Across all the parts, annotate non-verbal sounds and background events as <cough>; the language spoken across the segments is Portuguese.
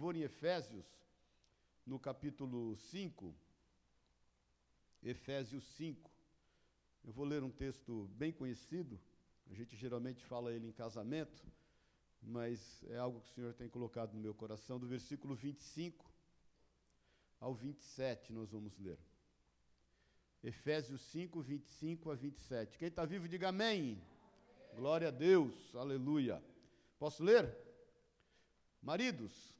favor, em Efésios, no capítulo 5. Efésios 5. Eu vou ler um texto bem conhecido, a gente geralmente fala ele em casamento, mas é algo que o Senhor tem colocado no meu coração, do versículo 25 ao 27, nós vamos ler. Efésios 5, 25 a 27. Quem está vivo, diga amém. amém. Glória a Deus, aleluia. Posso ler? Maridos,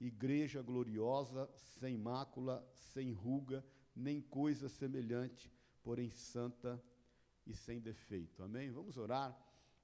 igreja gloriosa, sem mácula, sem ruga, nem coisa semelhante, porém santa e sem defeito. Amém? Vamos orar.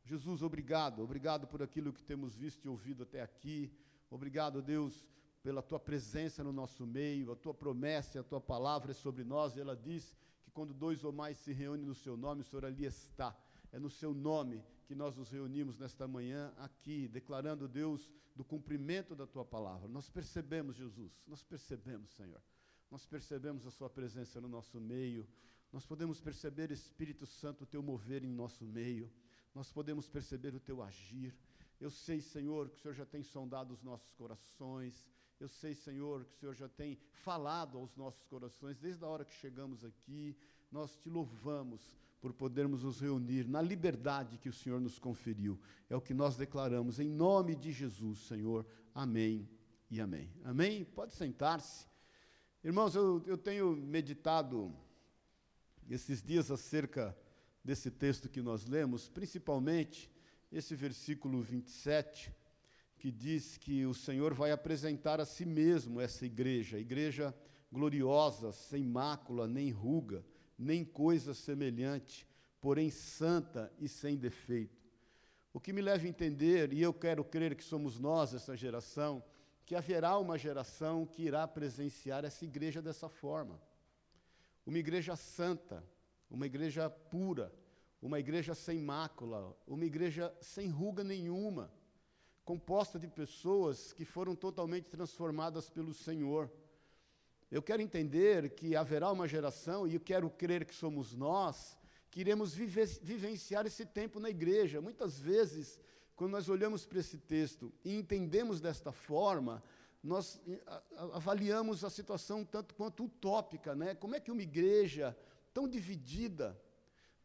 Jesus, obrigado, obrigado por aquilo que temos visto e ouvido até aqui. Obrigado, Deus, pela tua presença no nosso meio, a tua promessa, a tua palavra é sobre nós. Ela diz que quando dois ou mais se reúnem no seu nome, o Senhor ali está. É no seu nome que nós nos reunimos nesta manhã aqui, declarando, Deus, do cumprimento da tua palavra. Nós percebemos, Jesus, nós percebemos, Senhor. Nós percebemos a sua presença no nosso meio. Nós podemos perceber, Espírito Santo, o teu mover em nosso meio. Nós podemos perceber o teu agir. Eu sei, Senhor, que o Senhor já tem sondado os nossos corações. Eu sei, Senhor, que o Senhor já tem falado aos nossos corações desde a hora que chegamos aqui. Nós te louvamos por podermos nos reunir na liberdade que o Senhor nos conferiu. É o que nós declaramos em nome de Jesus, Senhor. Amém e amém. Amém? Pode sentar-se. Irmãos, eu, eu tenho meditado esses dias acerca desse texto que nós lemos, principalmente esse versículo 27 que diz que o Senhor vai apresentar a si mesmo essa igreja, a igreja gloriosa, sem mácula, nem ruga, nem coisa semelhante, porém santa e sem defeito. O que me leva a entender, e eu quero crer que somos nós, essa geração, que haverá uma geração que irá presenciar essa igreja dessa forma. Uma igreja santa, uma igreja pura, uma igreja sem mácula, uma igreja sem ruga nenhuma composta de pessoas que foram totalmente transformadas pelo Senhor. Eu quero entender que haverá uma geração, e eu quero crer que somos nós, que iremos vivenciar esse tempo na igreja. Muitas vezes, quando nós olhamos para esse texto e entendemos desta forma, nós avaliamos a situação tanto quanto utópica, né? Como é que uma igreja tão dividida,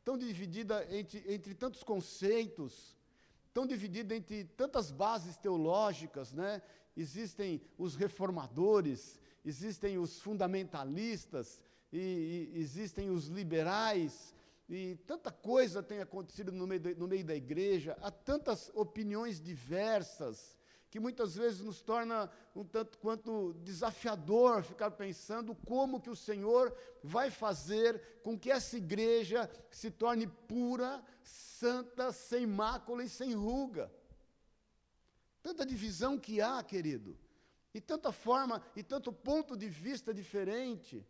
tão dividida entre, entre tantos conceitos, tão dividida entre tantas bases teológicas, né? Existem os reformadores, existem os fundamentalistas, e, e existem os liberais, e tanta coisa tem acontecido no meio, no meio da igreja, há tantas opiniões diversas, que muitas vezes nos torna um tanto quanto desafiador ficar pensando como que o Senhor vai fazer com que essa igreja se torne pura, santa, sem mácula e sem ruga. Tanta divisão que há, querido, e tanta forma e tanto ponto de vista diferente.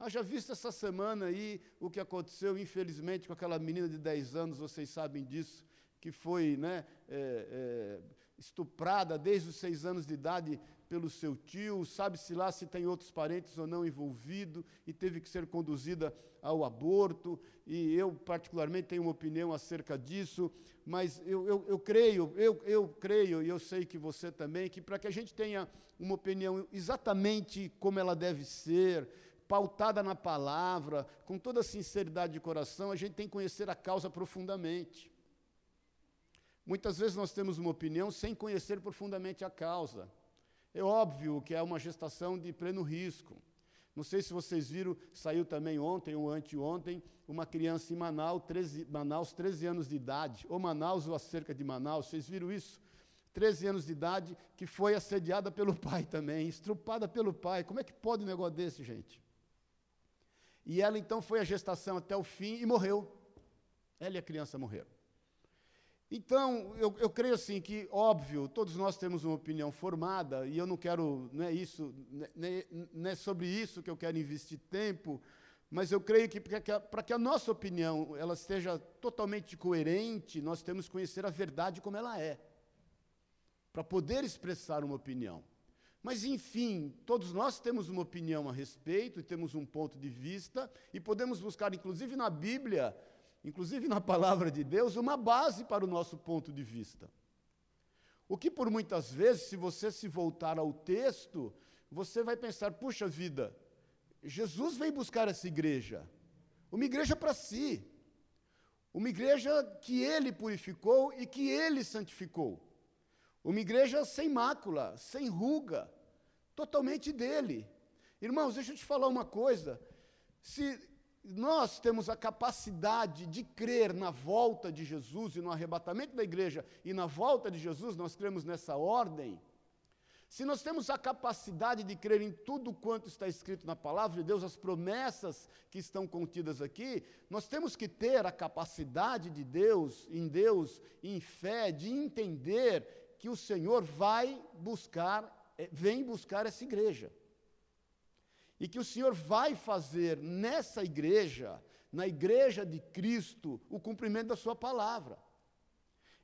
Haja visto essa semana aí o que aconteceu, infelizmente, com aquela menina de 10 anos, vocês sabem disso, que foi né, é, é, estuprada desde os seis anos de idade pelo seu tio, sabe-se lá se tem outros parentes ou não envolvidos, e teve que ser conduzida ao aborto, e eu particularmente tenho uma opinião acerca disso, mas eu, eu, eu creio, eu, eu creio, e eu sei que você também, que para que a gente tenha uma opinião exatamente como ela deve ser, pautada na palavra, com toda sinceridade de coração, a gente tem que conhecer a causa profundamente. Muitas vezes nós temos uma opinião sem conhecer profundamente a causa. É óbvio que é uma gestação de pleno risco. Não sei se vocês viram, saiu também ontem ou anteontem, uma criança em Manaus 13, Manaus, 13 anos de idade, ou Manaus ou acerca de Manaus, vocês viram isso? 13 anos de idade, que foi assediada pelo <laughs> pai também, estrupada pelo pai. Como é que pode um negócio desse, gente? E ela então foi à gestação até o fim e morreu. Ela e a criança morreram. Então, eu, eu, creio assim que, óbvio, todos nós temos uma opinião formada, e eu não quero, não é isso, não é, não é sobre isso que eu quero investir tempo, mas eu creio que para que, a nossa opinião ela esteja totalmente coerente, nós temos que conhecer a verdade como ela é, para poder expressar uma opinião. Mas, enfim, todos nós temos uma opinião a respeito e temos um ponto de vista, e podemos buscar, inclusive na Bíblia, inclusive na palavra de Deus, uma base para o nosso ponto de vista. O que por muitas vezes, se você se voltar ao texto, você vai pensar: puxa vida, Jesus veio buscar essa igreja, uma igreja para si, uma igreja que ele purificou e que ele santificou, uma igreja sem mácula, sem ruga, totalmente dele. Irmãos, deixa eu te falar uma coisa: se nós temos a capacidade de crer na volta de Jesus e no arrebatamento da igreja e na volta de Jesus, nós cremos nessa ordem. Se nós temos a capacidade de crer em tudo quanto está escrito na palavra de Deus, as promessas que estão contidas aqui, nós temos que ter a capacidade de Deus, em Deus, em fé, de entender que o Senhor vai buscar, eh, vem buscar essa igreja e que o Senhor vai fazer nessa igreja, na igreja de Cristo, o cumprimento da Sua palavra.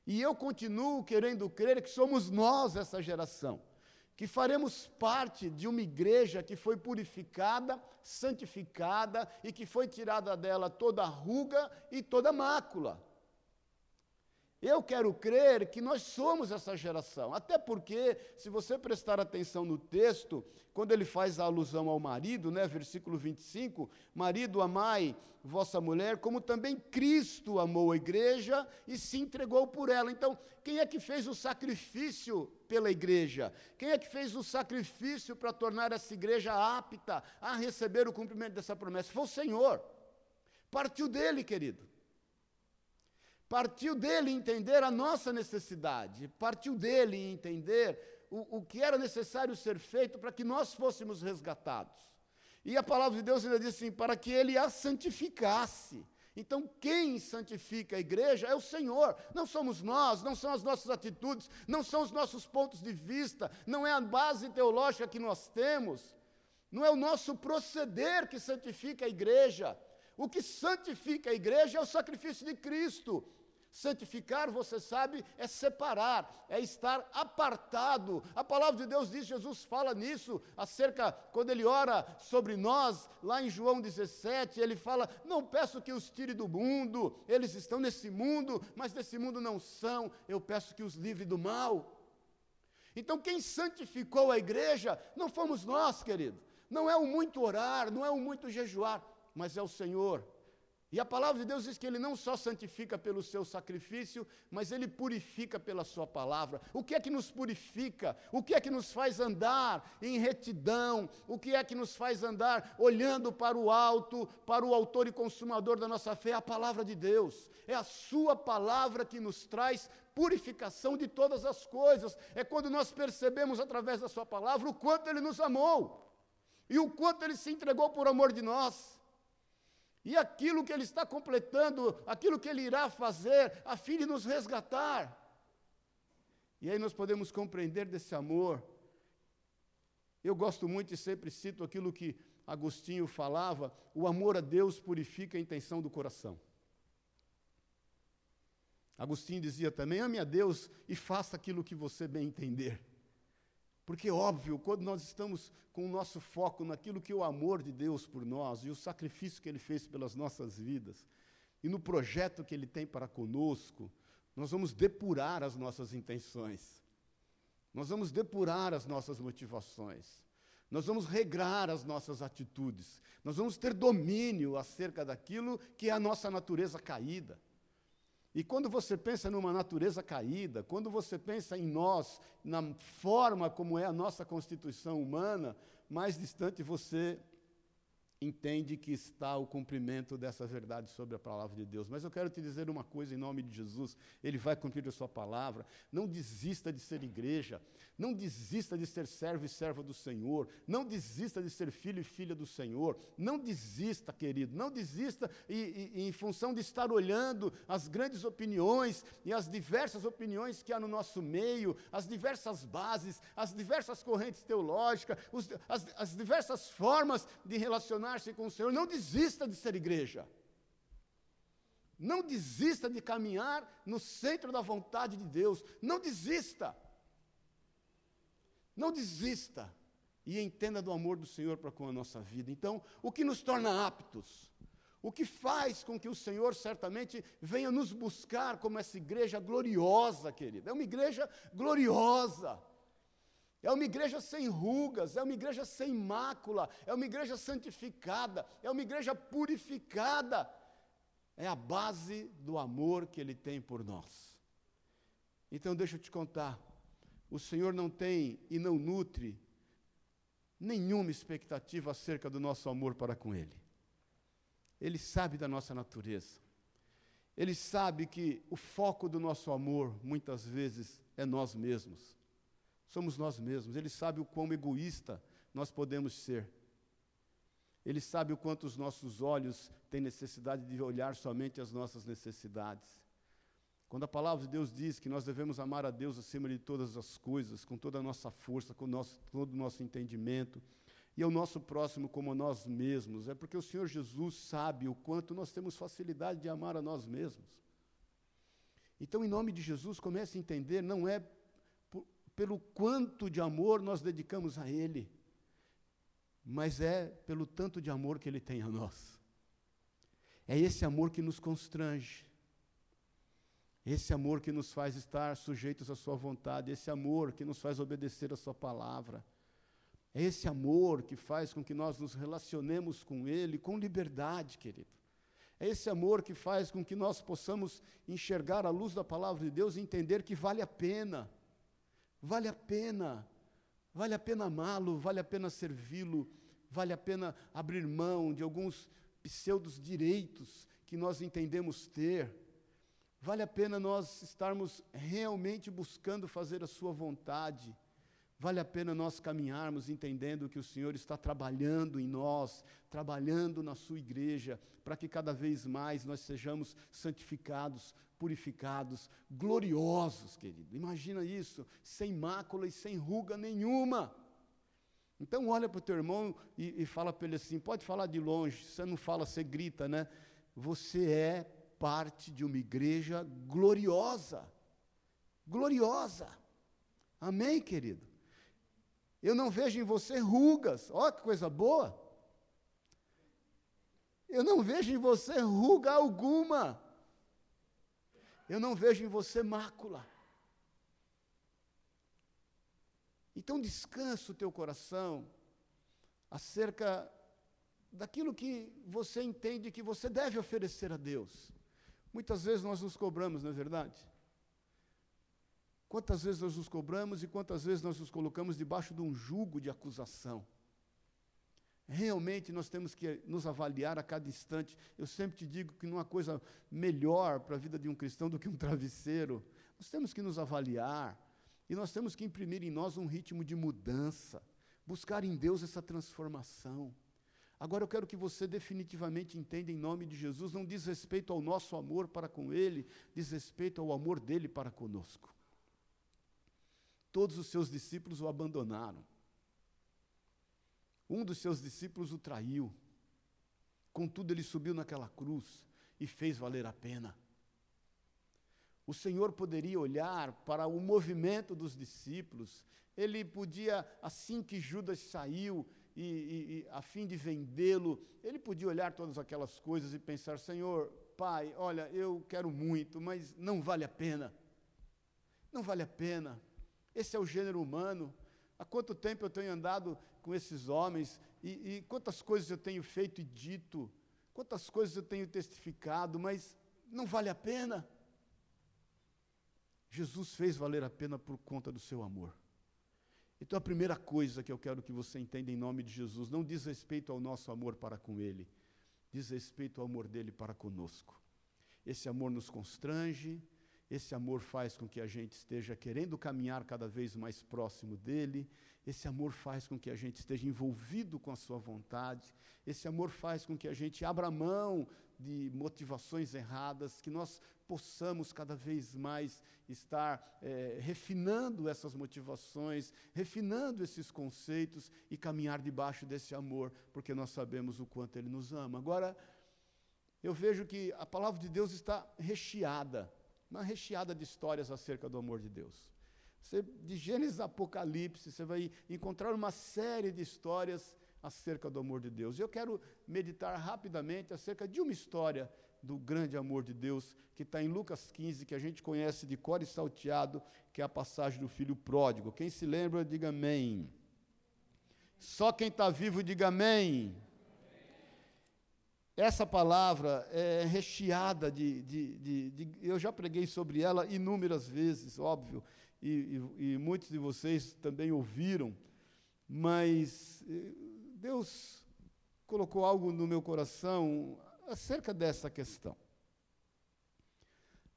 E eu continuo querendo crer que somos nós, essa geração, que faremos parte de uma igreja que foi purificada, santificada e que foi tirada dela toda ruga e toda mácula. Eu quero crer que nós somos essa geração, até porque, se você prestar atenção no texto, quando ele faz a alusão ao marido, né, versículo 25: Marido, amai vossa mulher, como também Cristo amou a igreja e se entregou por ela. Então, quem é que fez o sacrifício pela igreja? Quem é que fez o sacrifício para tornar essa igreja apta a receber o cumprimento dessa promessa? Foi o Senhor. Partiu dele, querido. Partiu dele entender a nossa necessidade, partiu dele entender o, o que era necessário ser feito para que nós fôssemos resgatados. E a palavra de Deus ainda diz assim: para que ele a santificasse. Então, quem santifica a igreja é o Senhor, não somos nós, não são as nossas atitudes, não são os nossos pontos de vista, não é a base teológica que nós temos, não é o nosso proceder que santifica a igreja. O que santifica a igreja é o sacrifício de Cristo. Santificar, você sabe, é separar, é estar apartado. A palavra de Deus diz, Jesus fala nisso, acerca, quando ele ora sobre nós, lá em João 17, ele fala: Não peço que os tire do mundo, eles estão nesse mundo, mas desse mundo não são, eu peço que os livre do mal. Então, quem santificou a igreja não fomos nós, querido. Não é o muito orar, não é o muito jejuar, mas é o Senhor e a palavra de Deus diz que ele não só santifica pelo seu sacrifício, mas ele purifica pela sua palavra. O que é que nos purifica? O que é que nos faz andar em retidão? O que é que nos faz andar olhando para o alto, para o autor e consumador da nossa fé? É a palavra de Deus. É a sua palavra que nos traz purificação de todas as coisas. É quando nós percebemos através da sua palavra o quanto ele nos amou e o quanto ele se entregou por amor de nós e aquilo que Ele está completando, aquilo que Ele irá fazer, a fim de nos resgatar. E aí nós podemos compreender desse amor. Eu gosto muito e sempre cito aquilo que Agostinho falava: o amor a Deus purifica a intenção do coração. Agostinho dizia também: ame a Deus e faça aquilo que você bem entender. Porque, óbvio, quando nós estamos com o nosso foco naquilo que é o amor de Deus por nós e o sacrifício que Ele fez pelas nossas vidas, e no projeto que Ele tem para conosco, nós vamos depurar as nossas intenções, nós vamos depurar as nossas motivações, nós vamos regrar as nossas atitudes, nós vamos ter domínio acerca daquilo que é a nossa natureza caída. E quando você pensa numa natureza caída, quando você pensa em nós, na forma como é a nossa constituição humana, mais distante você entende que está o cumprimento dessa verdade sobre a palavra de Deus. Mas eu quero te dizer uma coisa em nome de Jesus: Ele vai cumprir a sua palavra. Não desista de ser igreja, não desista de ser servo e serva do Senhor, não desista de ser filho e filha do Senhor, não desista, querido, não desista e, e, em função de estar olhando as grandes opiniões e as diversas opiniões que há no nosso meio, as diversas bases, as diversas correntes teológicas, os, as, as diversas formas de relacionar-se com o Senhor. Não desista de ser igreja. Não desista de caminhar no centro da vontade de Deus. Não desista. Não desista. E entenda do amor do Senhor para com a nossa vida. Então, o que nos torna aptos? O que faz com que o Senhor certamente venha nos buscar como essa igreja gloriosa, querida? É uma igreja gloriosa. É uma igreja sem rugas, é uma igreja sem mácula, é uma igreja santificada, é uma igreja purificada. É a base do amor que Ele tem por nós. Então, deixa eu te contar: o Senhor não tem e não nutre nenhuma expectativa acerca do nosso amor para com Ele. Ele sabe da nossa natureza. Ele sabe que o foco do nosso amor, muitas vezes, é nós mesmos somos nós mesmos. Ele sabe o quão egoísta nós podemos ser. Ele sabe o quanto os nossos olhos têm necessidade de olhar somente as nossas necessidades. Quando a palavra de Deus diz que nós devemos amar a Deus acima de todas as coisas, com toda a nossa força, com nosso, todo o nosso entendimento, e ao nosso próximo como a nós mesmos, é porque o Senhor Jesus sabe o quanto nós temos facilidade de amar a nós mesmos. Então, em nome de Jesus, comece a entender, não é pelo quanto de amor nós dedicamos a Ele, mas é pelo tanto de amor que Ele tem a nós. É esse amor que nos constrange, esse amor que nos faz estar sujeitos à Sua vontade, esse amor que nos faz obedecer a Sua palavra. É esse amor que faz com que nós nos relacionemos com Ele com liberdade, querido. É esse amor que faz com que nós possamos enxergar a luz da palavra de Deus e entender que vale a pena Vale a pena, vale a pena amá-lo, vale a pena servi-lo, vale a pena abrir mão de alguns pseudos direitos que nós entendemos ter. Vale a pena nós estarmos realmente buscando fazer a Sua vontade. Vale a pena nós caminharmos entendendo que o Senhor está trabalhando em nós, trabalhando na Sua igreja, para que cada vez mais nós sejamos santificados, purificados, gloriosos, querido. Imagina isso, sem mácula e sem ruga nenhuma. Então olha para o teu irmão e, e fala para ele assim, pode falar de longe, você não fala, você grita, né? Você é parte de uma igreja gloriosa. Gloriosa. Amém, querido? Eu não vejo em você rugas. Olha que coisa boa. Eu não vejo em você ruga alguma. Eu não vejo em você mácula. Então descansa o teu coração acerca daquilo que você entende que você deve oferecer a Deus. Muitas vezes nós nos cobramos, não é verdade? Quantas vezes nós nos cobramos e quantas vezes nós nos colocamos debaixo de um jugo de acusação? Realmente nós temos que nos avaliar a cada instante. Eu sempre te digo que não há coisa melhor para a vida de um cristão do que um travesseiro. Nós temos que nos avaliar e nós temos que imprimir em nós um ritmo de mudança, buscar em Deus essa transformação. Agora eu quero que você definitivamente entenda em nome de Jesus, não diz respeito ao nosso amor para com Ele, diz respeito ao amor dele para conosco. Todos os seus discípulos o abandonaram. Um dos seus discípulos o traiu. Contudo, ele subiu naquela cruz e fez valer a pena. O Senhor poderia olhar para o movimento dos discípulos, ele podia, assim que Judas saiu, e, e, e a fim de vendê-lo, ele podia olhar todas aquelas coisas e pensar: Senhor, Pai, olha, eu quero muito, mas não vale a pena. Não vale a pena. Esse é o gênero humano. Há quanto tempo eu tenho andado com esses homens e, e quantas coisas eu tenho feito e dito, quantas coisas eu tenho testificado, mas não vale a pena. Jesus fez valer a pena por conta do seu amor. Então, a primeira coisa que eu quero que você entenda em nome de Jesus não diz respeito ao nosso amor para com Ele, diz respeito ao amor dele para conosco. Esse amor nos constrange, esse amor faz com que a gente esteja querendo caminhar cada vez mais próximo dele, esse amor faz com que a gente esteja envolvido com a sua vontade, esse amor faz com que a gente abra mão de motivações erradas, que nós possamos cada vez mais estar é, refinando essas motivações, refinando esses conceitos e caminhar debaixo desse amor, porque nós sabemos o quanto Ele nos ama. Agora, eu vejo que a palavra de Deus está recheada, uma recheada de histórias acerca do amor de Deus. Você, de Gênesis a Apocalipse, você vai encontrar uma série de histórias acerca do amor de Deus. Eu quero meditar rapidamente acerca de uma história do grande amor de Deus, que está em Lucas 15, que a gente conhece de cor e salteado, que é a passagem do filho pródigo. Quem se lembra, diga amém. Só quem está vivo, diga amém. Essa palavra é recheada de, de, de, de, Eu já preguei sobre ela inúmeras vezes, óbvio, e, e, e muitos de vocês também ouviram, mas eh, Deus colocou algo no meu coração acerca dessa questão.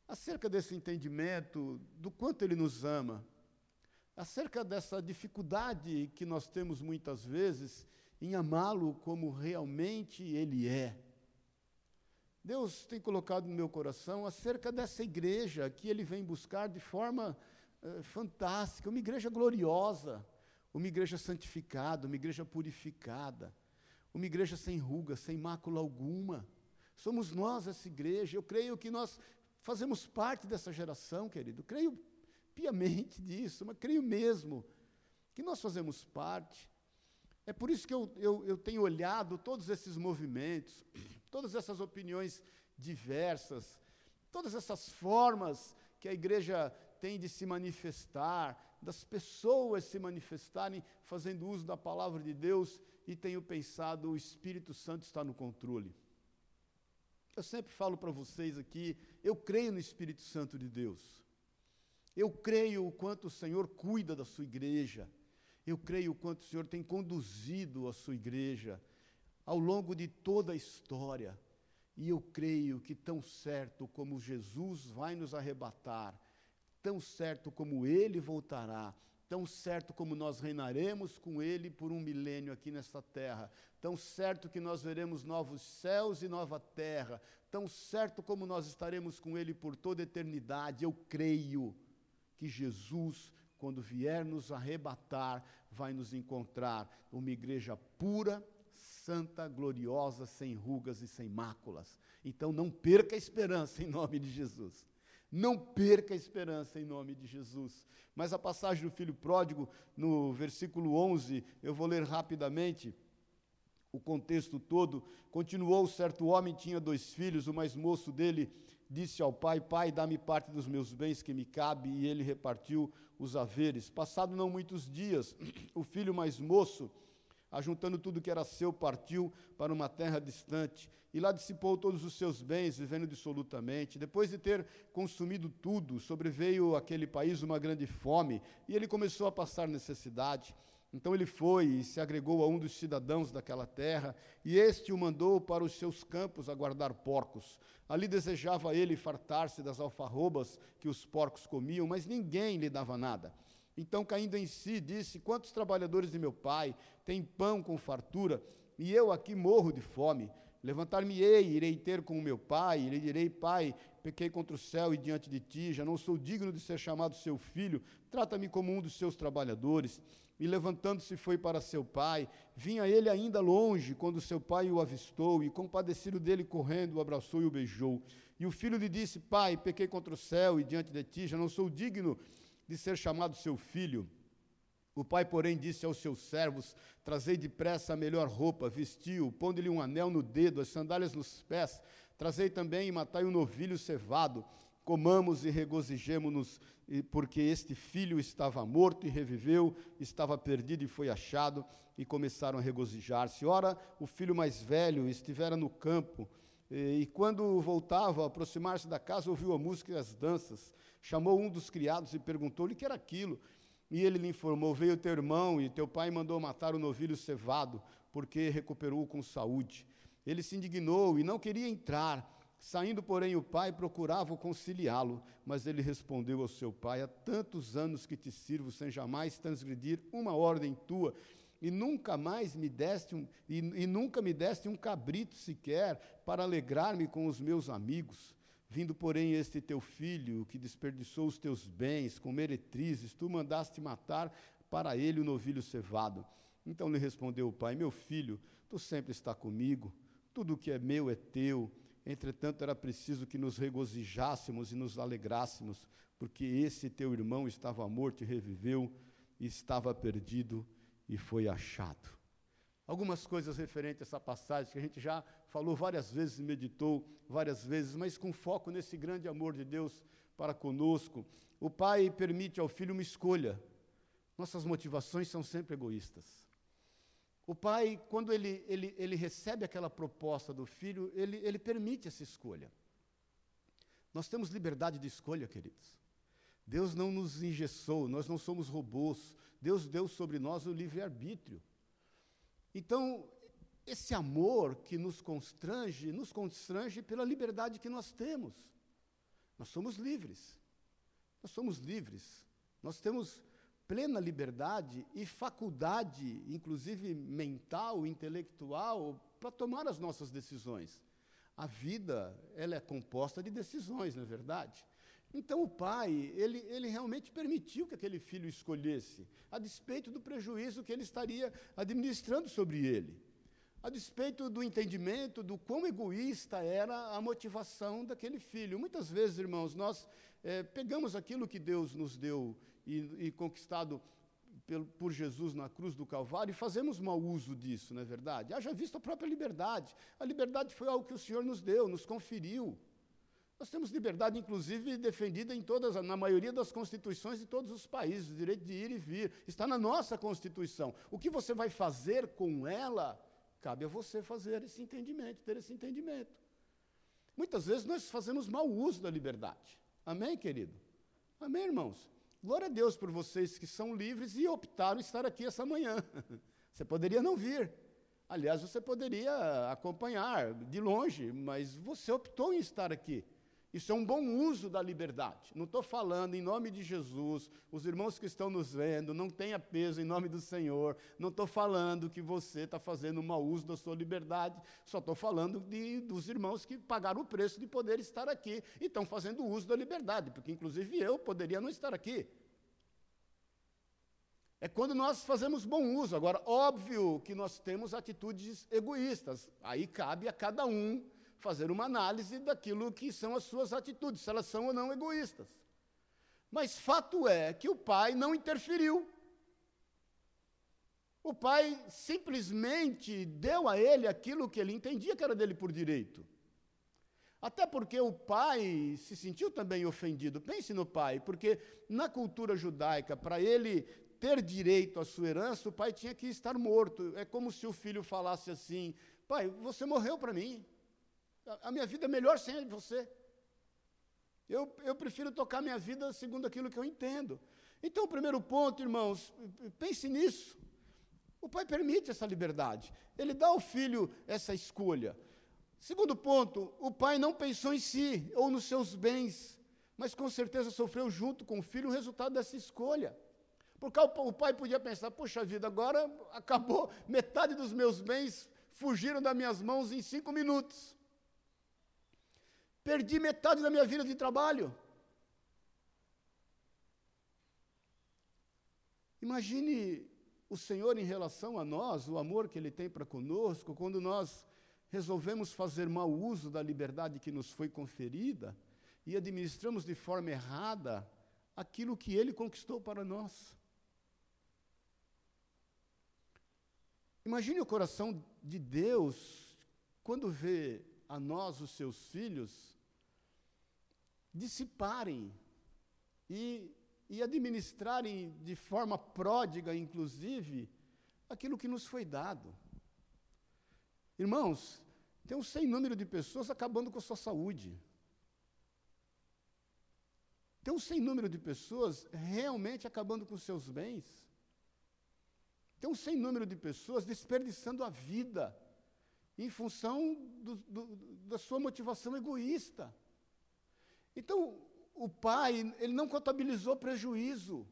Acerca desse entendimento do quanto Ele nos ama, acerca dessa dificuldade que nós temos muitas vezes em amá-lo como realmente Ele é. Deus tem colocado no meu coração acerca dessa igreja que Ele vem buscar de forma eh, fantástica, uma igreja gloriosa uma igreja santificada, uma igreja purificada, uma igreja sem ruga, sem mácula alguma. Somos nós essa igreja. Eu creio que nós fazemos parte dessa geração, querido. Creio piamente disso, mas creio mesmo que nós fazemos parte. É por isso que eu, eu, eu tenho olhado todos esses movimentos, todas essas opiniões diversas, todas essas formas que a igreja tem de se manifestar, das pessoas se manifestarem fazendo uso da palavra de Deus e tenho pensado, o Espírito Santo está no controle. Eu sempre falo para vocês aqui, eu creio no Espírito Santo de Deus. Eu creio o quanto o Senhor cuida da sua igreja. Eu creio o quanto o Senhor tem conduzido a sua igreja ao longo de toda a história. E eu creio que tão certo como Jesus vai nos arrebatar, tão certo como ele voltará, tão certo como nós reinaremos com ele por um milênio aqui nesta terra, tão certo que nós veremos novos céus e nova terra, tão certo como nós estaremos com ele por toda a eternidade, eu creio que Jesus, quando vier nos arrebatar, vai nos encontrar uma igreja pura, santa, gloriosa, sem rugas e sem máculas. Então não perca a esperança em nome de Jesus. Não perca a esperança em nome de Jesus. Mas a passagem do filho pródigo, no versículo 11, eu vou ler rapidamente o contexto todo. Continuou: certo homem tinha dois filhos, o mais moço dele disse ao pai: Pai, dá-me parte dos meus bens que me cabe, e ele repartiu os haveres. Passado não muitos dias, <clears throat> o filho mais moço ajuntando tudo que era seu, partiu para uma terra distante, e lá dissipou todos os seus bens, vivendo dissolutamente. Depois de ter consumido tudo, sobreveio àquele país uma grande fome, e ele começou a passar necessidade. Então ele foi e se agregou a um dos cidadãos daquela terra, e este o mandou para os seus campos a guardar porcos. Ali desejava ele fartar-se das alfarrobas que os porcos comiam, mas ninguém lhe dava nada. Então, caindo em si, disse: Quantos trabalhadores de meu pai têm pão com fartura, e eu aqui morro de fome? Levantar-me-ei, irei ter com o meu pai, e lhe direi: Pai, pequei contra o céu e diante de ti, já não sou digno de ser chamado seu filho, trata-me como um dos seus trabalhadores. E levantando-se foi para seu pai. Vinha ele ainda longe, quando seu pai o avistou, e compadecido dele correndo, o abraçou e o beijou. E o filho lhe disse: Pai, pequei contra o céu e diante de ti, já não sou digno de ser chamado seu filho. O pai, porém, disse aos seus servos: Trazei depressa a melhor roupa, vestiu, pondo-lhe um anel no dedo, as sandálias nos pés. Trazei também e matai um novilho cevado. Comamos e regozijemo-nos, porque este filho estava morto e reviveu, estava perdido e foi achado, e começaram a regozijar-se. Ora, o filho mais velho estivera no campo, e, quando voltava, a aproximar-se da casa, ouviu a música e as danças chamou um dos criados e perguntou-lhe o que era aquilo. E ele lhe informou: Veio teu irmão e teu pai mandou matar o novilho cevado, porque recuperou com saúde. Ele se indignou e não queria entrar. Saindo, porém, o pai procurava conciliá-lo, mas ele respondeu ao seu pai: Há tantos anos que te sirvo sem jamais transgredir uma ordem tua, e nunca mais me deste um, e, e nunca me deste um cabrito sequer para alegrar-me com os meus amigos. Vindo, porém, este teu filho, que desperdiçou os teus bens com meretrizes, tu mandaste matar para ele o novilho cevado. Então lhe respondeu o pai: Meu filho, tu sempre está comigo, tudo o que é meu é teu. Entretanto, era preciso que nos regozijássemos e nos alegrássemos, porque esse teu irmão estava morto e reviveu, e estava perdido e foi achado. Algumas coisas referentes a essa passagem que a gente já falou várias vezes, meditou várias vezes, mas com foco nesse grande amor de Deus para conosco. O pai permite ao filho uma escolha. Nossas motivações são sempre egoístas. O pai, quando ele, ele, ele recebe aquela proposta do filho, ele, ele permite essa escolha. Nós temos liberdade de escolha, queridos. Deus não nos engessou, nós não somos robôs. Deus deu sobre nós o livre-arbítrio. Então, esse amor que nos constrange, nos constrange pela liberdade que nós temos. Nós somos livres. Nós somos livres. Nós temos plena liberdade e faculdade, inclusive mental, intelectual, para tomar as nossas decisões. A vida, ela é composta de decisões, não é verdade? Então o pai, ele, ele realmente permitiu que aquele filho escolhesse, a despeito do prejuízo que ele estaria administrando sobre ele a despeito do entendimento do quão egoísta era a motivação daquele filho. Muitas vezes, irmãos, nós é, pegamos aquilo que Deus nos deu e, e conquistado por, por Jesus na cruz do Calvário e fazemos mau uso disso, não é verdade? Haja visto a própria liberdade. A liberdade foi algo que o Senhor nos deu, nos conferiu. Nós temos liberdade, inclusive, defendida em todas, na maioria das constituições de todos os países, o direito de ir e vir. Está na nossa Constituição. O que você vai fazer com ela Cabe a você fazer esse entendimento, ter esse entendimento. Muitas vezes nós fazemos mau uso da liberdade. Amém, querido? Amém, irmãos? Glória a Deus por vocês que são livres e optaram estar aqui essa manhã. <laughs> Você poderia não vir. Aliás, você poderia acompanhar de longe, mas você optou em estar aqui. Isso é um bom uso da liberdade. Não estou falando em nome de Jesus, os irmãos que estão nos vendo, não tenha peso em nome do Senhor. Não estou falando que você está fazendo um mau uso da sua liberdade. Só estou falando de, dos irmãos que pagaram o preço de poder estar aqui e estão fazendo uso da liberdade, porque inclusive eu poderia não estar aqui. É quando nós fazemos bom uso. Agora, óbvio que nós temos atitudes egoístas. Aí cabe a cada um fazer uma análise daquilo que são as suas atitudes, se elas são ou não egoístas. Mas fato é que o pai não interferiu. O pai simplesmente deu a ele aquilo que ele entendia que era dele por direito. Até porque o pai se sentiu também ofendido. Pense no pai, porque na cultura judaica, para ele ter direito à sua herança, o pai tinha que estar morto. É como se o filho falasse assim: Pai, você morreu para mim. A minha vida é melhor sem você. Eu, eu prefiro tocar minha vida segundo aquilo que eu entendo. Então, o primeiro ponto, irmãos, pense nisso. O pai permite essa liberdade. Ele dá ao filho essa escolha. Segundo ponto, o pai não pensou em si ou nos seus bens, mas com certeza sofreu junto com o filho o resultado dessa escolha. Porque o pai podia pensar: puxa vida, agora acabou, metade dos meus bens fugiram das minhas mãos em cinco minutos. Perdi metade da minha vida de trabalho. Imagine o Senhor em relação a nós, o amor que Ele tem para conosco, quando nós resolvemos fazer mau uso da liberdade que nos foi conferida e administramos de forma errada aquilo que Ele conquistou para nós. Imagine o coração de Deus quando vê a nós, os seus filhos, dissiparem e, e administrarem de forma pródiga, inclusive, aquilo que nos foi dado. Irmãos, tem um sem número de pessoas acabando com a sua saúde. Tem um sem número de pessoas realmente acabando com seus bens. Tem um sem número de pessoas desperdiçando a vida em função do, do, da sua motivação egoísta. Então, o pai, ele não contabilizou prejuízo.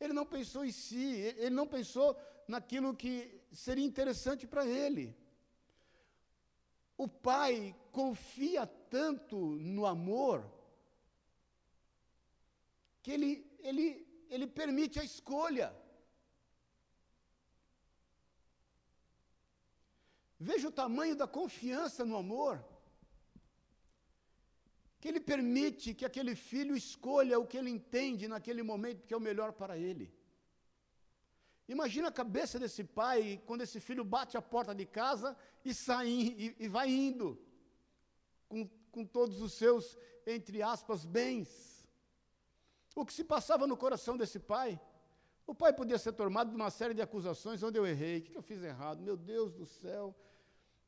Ele não pensou em si, ele não pensou naquilo que seria interessante para ele. O pai confia tanto no amor que ele, ele, ele permite a escolha. Veja o tamanho da confiança no amor. Que ele permite que aquele filho escolha o que ele entende naquele momento que é o melhor para ele. Imagina a cabeça desse pai quando esse filho bate a porta de casa e sai e, e vai indo com, com todos os seus, entre aspas, bens. O que se passava no coração desse pai? O pai podia ser tomado de uma série de acusações onde eu errei, o que eu fiz errado? Meu Deus do céu.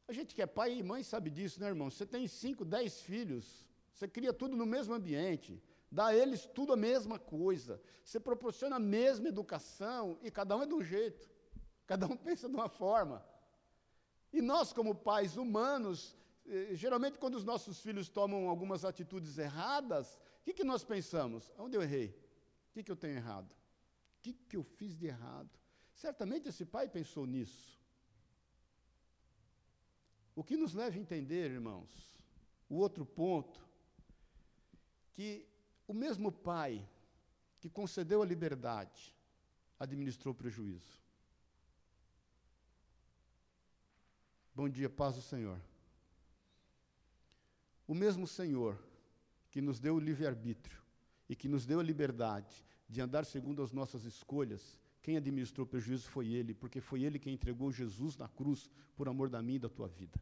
A gente que é pai e mãe sabe disso, né, irmão? Você tem cinco, dez filhos, você cria tudo no mesmo ambiente, dá a eles tudo a mesma coisa, você proporciona a mesma educação e cada um é de um jeito, cada um <laughs> pensa de uma forma. E nós, como pais humanos, eh, geralmente quando os nossos filhos tomam algumas atitudes erradas, o que, que nós pensamos? Onde eu errei? O que, que eu tenho errado? O que, que eu fiz de errado? Certamente esse pai pensou nisso. O que nos leva a entender, irmãos, o outro ponto, que o mesmo pai que concedeu a liberdade administrou prejuízo. Bom dia, paz do Senhor. O mesmo Senhor que nos deu o livre-arbítrio e que nos deu a liberdade de andar segundo as nossas escolhas, quem administrou prejuízo foi Ele, porque foi Ele quem entregou Jesus na cruz por amor da minha e da tua vida.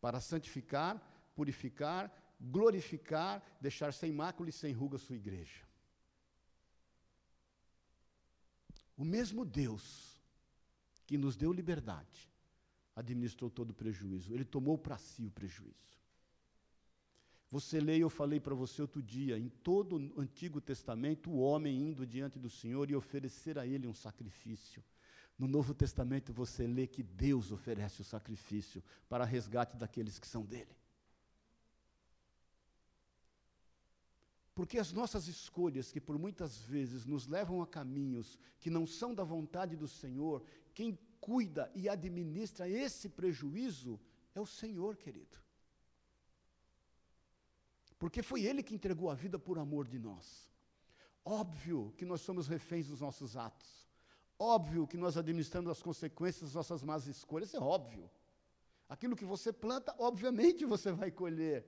Para santificar, purificar, glorificar, deixar sem mácula e sem ruga a sua igreja. O mesmo Deus que nos deu liberdade administrou todo o prejuízo, ele tomou para si o prejuízo. Você lê, eu falei para você outro dia, em todo o Antigo Testamento, o homem indo diante do Senhor e oferecer a Ele um sacrifício. No Novo Testamento você lê que Deus oferece o sacrifício para resgate daqueles que são dele. Porque as nossas escolhas, que por muitas vezes nos levam a caminhos que não são da vontade do Senhor, quem cuida e administra esse prejuízo é o Senhor, querido porque foi Ele que entregou a vida por amor de nós. Óbvio que nós somos reféns dos nossos atos. Óbvio que nós administramos as consequências das nossas más escolhas, é óbvio. Aquilo que você planta, obviamente você vai colher.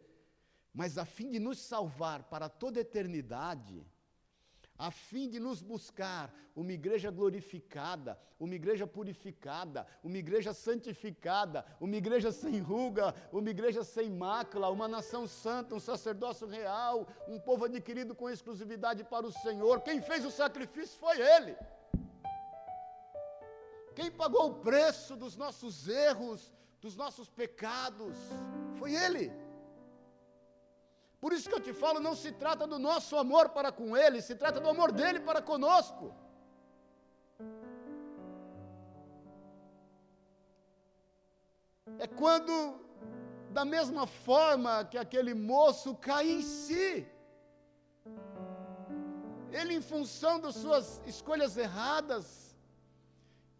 Mas a fim de nos salvar para toda eternidade, a fim de nos buscar uma igreja glorificada, uma igreja purificada, uma igreja santificada, uma igreja sem ruga, uma igreja sem mácula, uma nação santa, um sacerdócio real, um povo adquirido com exclusividade para o Senhor. Quem fez o sacrifício foi Ele. Quem pagou o preço dos nossos erros, dos nossos pecados, foi Ele. Por isso que eu te falo, não se trata do nosso amor para com Ele, se trata do amor dele para conosco. É quando, da mesma forma que aquele moço cai em si, ele, em função das suas escolhas erradas,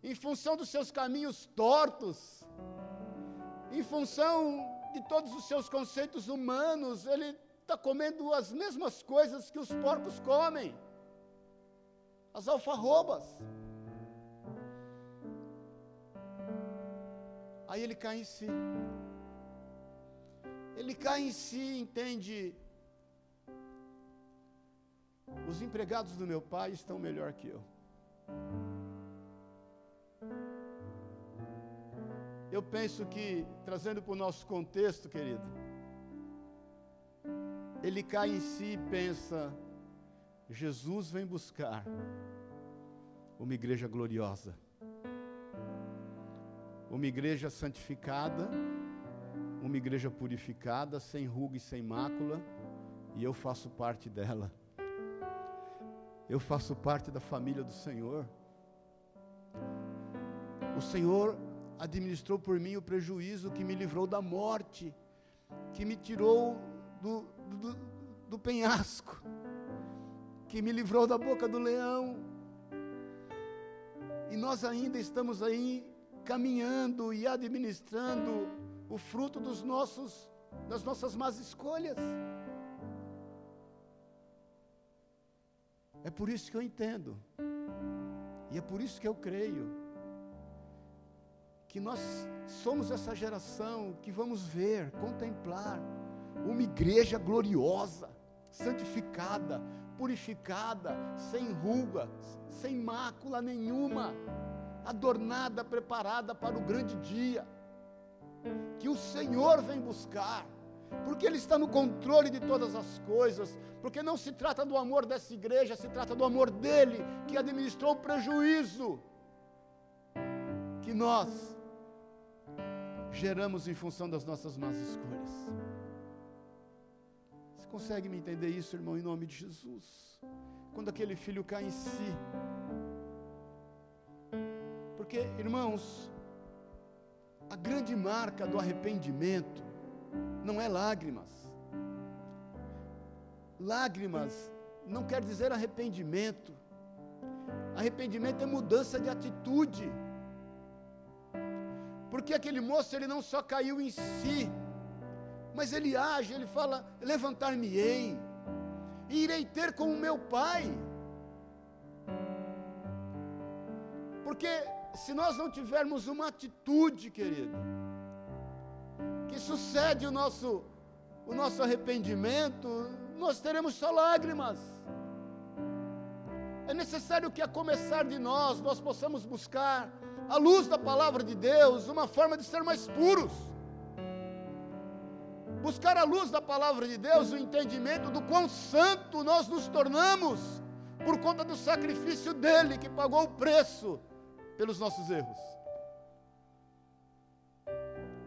em função dos seus caminhos tortos, em função de todos os seus conceitos humanos, ele está comendo as mesmas coisas que os porcos comem, as alfarrobas. Aí ele cai em si. Ele cai em si, entende? Os empregados do meu pai estão melhor que eu. Eu penso que, trazendo para o nosso contexto, querido, ele cai em si e pensa: Jesus vem buscar uma igreja gloriosa, uma igreja santificada, uma igreja purificada, sem ruga e sem mácula, E eu faço parte dela. Eu faço parte da família do Senhor. O Senhor administrou por mim o prejuízo que me livrou da morte, que me tirou do, do, do penhasco, que me livrou da boca do leão. E nós ainda estamos aí caminhando e administrando o fruto dos nossos das nossas más escolhas. É por isso que eu entendo. E é por isso que eu creio que nós somos essa geração que vamos ver, contemplar uma igreja gloriosa, santificada, purificada, sem ruga, sem mácula nenhuma, adornada, preparada para o grande dia que o Senhor vem buscar, porque Ele está no controle de todas as coisas, porque não se trata do amor dessa igreja, se trata do amor dele, que administrou o prejuízo que nós geramos em função das nossas más escolhas. Consegue me entender isso, irmão, em nome de Jesus? Quando aquele filho cai em si, porque, irmãos, a grande marca do arrependimento não é lágrimas. Lágrimas não quer dizer arrependimento. Arrependimento é mudança de atitude. Porque aquele moço ele não só caiu em si, mas ele age, ele fala: levantar-me-ei, e irei ter com o meu pai. Porque se nós não tivermos uma atitude, querido, que sucede o nosso, o nosso arrependimento, nós teremos só lágrimas. É necessário que a começar de nós, nós possamos buscar, à luz da palavra de Deus, uma forma de ser mais puros. Buscar à luz da palavra de Deus o entendimento do quão santo nós nos tornamos por conta do sacrifício dele que pagou o preço pelos nossos erros.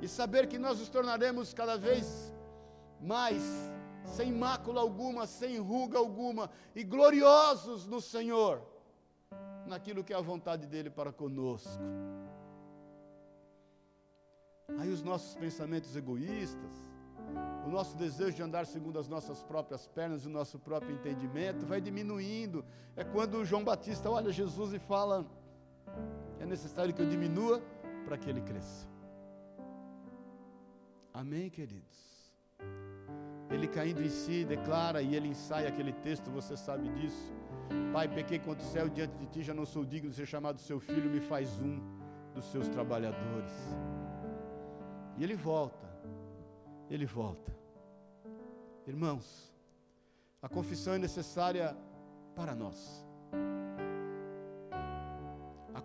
E saber que nós nos tornaremos cada vez mais sem mácula alguma, sem ruga alguma e gloriosos no Senhor, naquilo que é a vontade dele para conosco. Aí os nossos pensamentos egoístas, o nosso desejo de andar segundo as nossas próprias pernas e o nosso próprio entendimento vai diminuindo. É quando João Batista olha Jesus e fala: é necessário que eu diminua para que ele cresça. Amém, queridos? Ele caindo em si, declara e ele ensaia aquele texto, você sabe disso. Pai, pequei contra o céu diante de ti, já não sou digno de ser chamado seu filho, me faz um dos seus trabalhadores. E ele volta, ele volta. Irmãos, a confissão é necessária para nós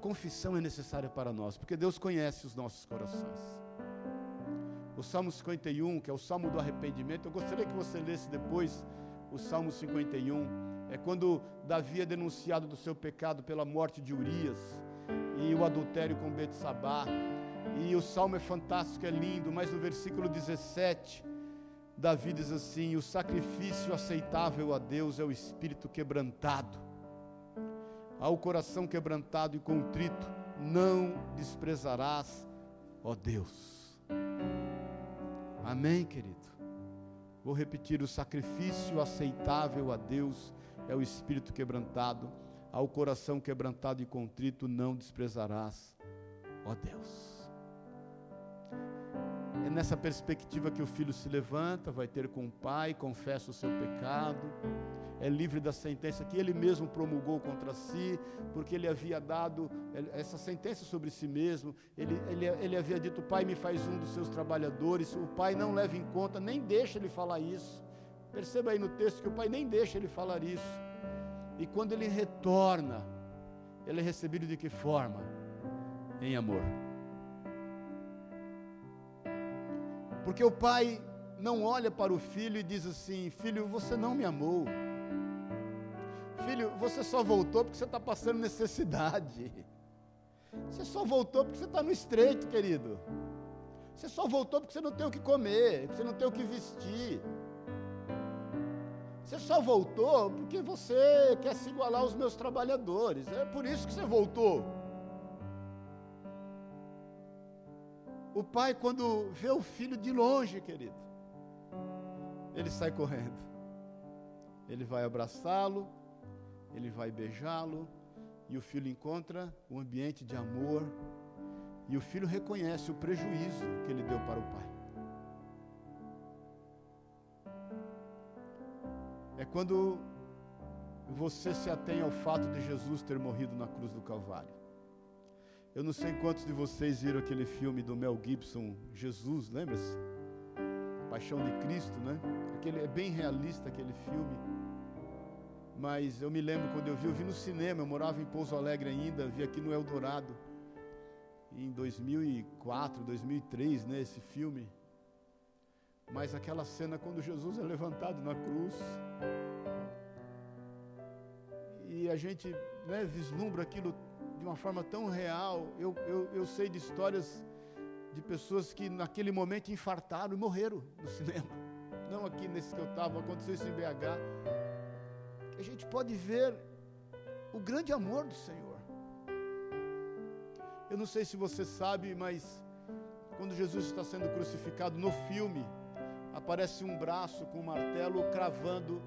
confissão é necessária para nós, porque Deus conhece os nossos corações. O Salmo 51, que é o Salmo do arrependimento, eu gostaria que você lesse depois o Salmo 51. É quando Davi é denunciado do seu pecado pela morte de Urias e o adultério com Betsabá. E o salmo é fantástico, é lindo, mas no versículo 17, Davi diz assim: O sacrifício aceitável a Deus é o espírito quebrantado ao coração quebrantado e contrito, não desprezarás, ó Deus. Amém, querido? Vou repetir: o sacrifício aceitável a Deus é o espírito quebrantado, ao coração quebrantado e contrito, não desprezarás, ó Deus. É nessa perspectiva que o filho se levanta, vai ter com o pai, confessa o seu pecado é livre da sentença que ele mesmo promulgou contra si, porque ele havia dado essa sentença sobre si mesmo. Ele, ele, ele havia dito: Pai, me faz um dos seus trabalhadores. O pai não leva em conta, nem deixa ele falar isso. Perceba aí no texto que o pai nem deixa ele falar isso. E quando ele retorna, ele é recebido de que forma? Em amor. Porque o pai não olha para o filho e diz assim: Filho, você não me amou. Filho, você só voltou porque você está passando necessidade. Você só voltou porque você está no estreito, querido. Você só voltou porque você não tem o que comer, porque você não tem o que vestir. Você só voltou porque você quer se igualar aos meus trabalhadores. É por isso que você voltou. O pai, quando vê o filho de longe, querido, ele sai correndo. Ele vai abraçá-lo, ele vai beijá-lo, e o filho encontra um ambiente de amor, e o filho reconhece o prejuízo que ele deu para o pai. É quando você se atém ao fato de Jesus ter morrido na cruz do Calvário. Eu não sei quantos de vocês viram aquele filme do Mel Gibson, Jesus, lembra-se? Paixão de Cristo, né? Aquele, é bem realista aquele filme. Mas eu me lembro quando eu vi, eu vi no cinema, eu morava em Pouso Alegre ainda, vi aqui no Eldorado, em 2004, 2003, né, esse filme. Mas aquela cena quando Jesus é levantado na cruz, e a gente né, vislumbra aquilo de uma forma tão real. Eu, eu, eu sei de histórias de pessoas que naquele momento infartaram e morreram no cinema. Não aqui nesse que eu estava, aconteceu isso em BH. A gente pode ver o grande amor do Senhor. Eu não sei se você sabe, mas quando Jesus está sendo crucificado no filme, aparece um braço com um martelo cravando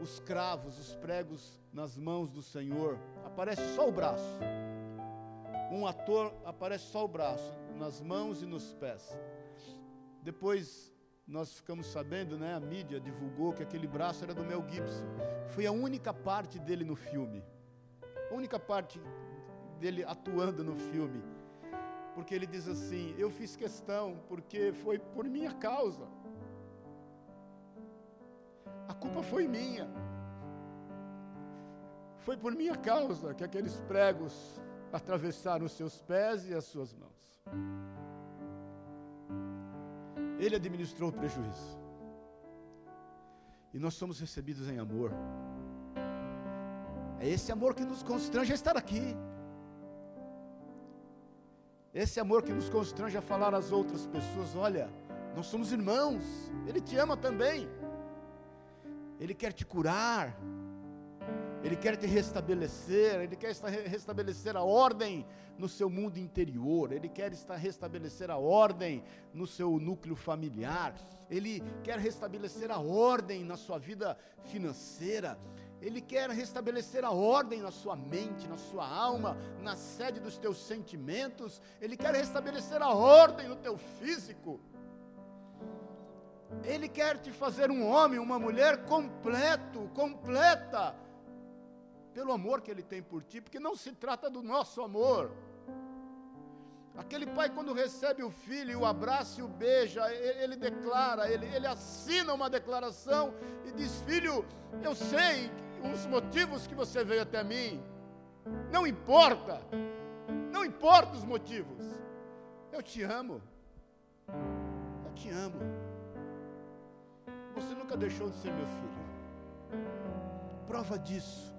os cravos, os pregos nas mãos do Senhor. Aparece só o braço. Um ator aparece só o braço, nas mãos e nos pés. Depois nós ficamos sabendo, né, a mídia divulgou que aquele braço era do Mel Gibson. Foi a única parte dele no filme. A única parte dele atuando no filme. Porque ele diz assim: "Eu fiz questão porque foi por minha causa. A culpa foi minha. Foi por minha causa que aqueles pregos atravessaram os seus pés e as suas mãos. Ele administrou o prejuízo. E nós somos recebidos em amor. É esse amor que nos constrange a estar aqui. Esse amor que nos constrange a falar às outras pessoas: olha, nós somos irmãos, Ele te ama também. Ele quer te curar, Ele quer te restabelecer, Ele quer restabelecer a ordem no seu mundo interior, Ele quer restabelecer a ordem no seu núcleo familiar, Ele quer restabelecer a ordem na sua vida financeira, Ele quer restabelecer a ordem na sua mente, na sua alma, na sede dos teus sentimentos, Ele quer restabelecer a ordem no teu físico. Ele quer te fazer um homem, uma mulher completo, completa, pelo amor que Ele tem por ti, porque não se trata do nosso amor. Aquele pai, quando recebe o filho o abraça e o beija, ele, ele declara, ele, ele assina uma declaração e diz: Filho, eu sei os motivos que você veio até mim, não importa, não importa os motivos, eu te amo, eu te amo. Você nunca deixou de ser meu filho. Prova disso.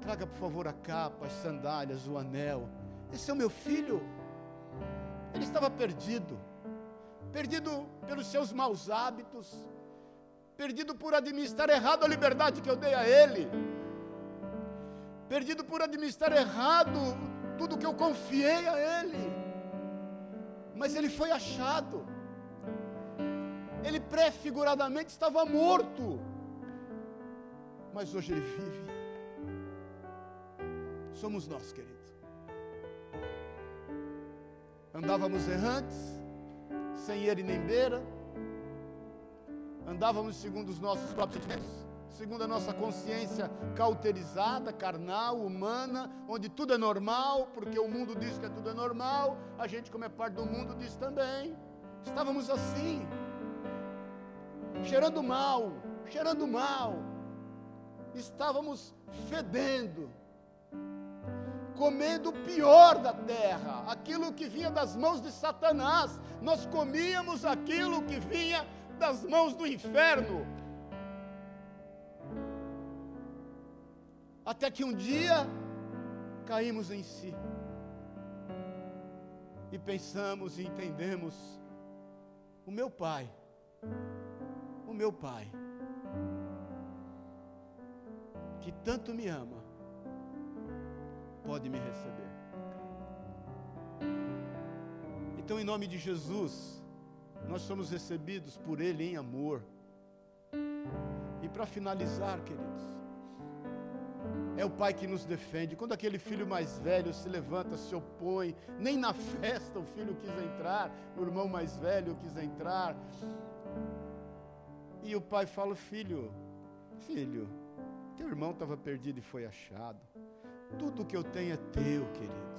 Traga, por favor, a capa, as sandálias, o anel. Esse é o meu filho. Ele estava perdido. Perdido pelos seus maus hábitos. Perdido por administrar errado a liberdade que eu dei a ele. Perdido por administrar errado tudo que eu confiei a ele. Mas ele foi achado ele prefiguradamente estava morto, mas hoje ele vive. Somos nós, querido. Andávamos errantes, sem ele nem beira, andávamos segundo os nossos próprios sentimentos, segundo a nossa consciência cauterizada, carnal, humana, onde tudo é normal, porque o mundo diz que tudo é normal, a gente, como é parte do mundo, diz também. Estávamos assim cheirando mal, cheirando mal. Estávamos fedendo, comendo o pior da terra, aquilo que vinha das mãos de Satanás. Nós comíamos aquilo que vinha das mãos do inferno. Até que um dia caímos em si e pensamos e entendemos: o meu pai o meu pai. que tanto me ama, pode me receber. Então, em nome de Jesus, nós somos recebidos por Ele em amor. E para finalizar, queridos, é o pai que nos defende. Quando aquele filho mais velho se levanta, se opõe, nem na festa o filho quis entrar, o irmão mais velho quis entrar. E o pai fala: Filho, filho, teu irmão estava perdido e foi achado. Tudo que eu tenho é teu, querido.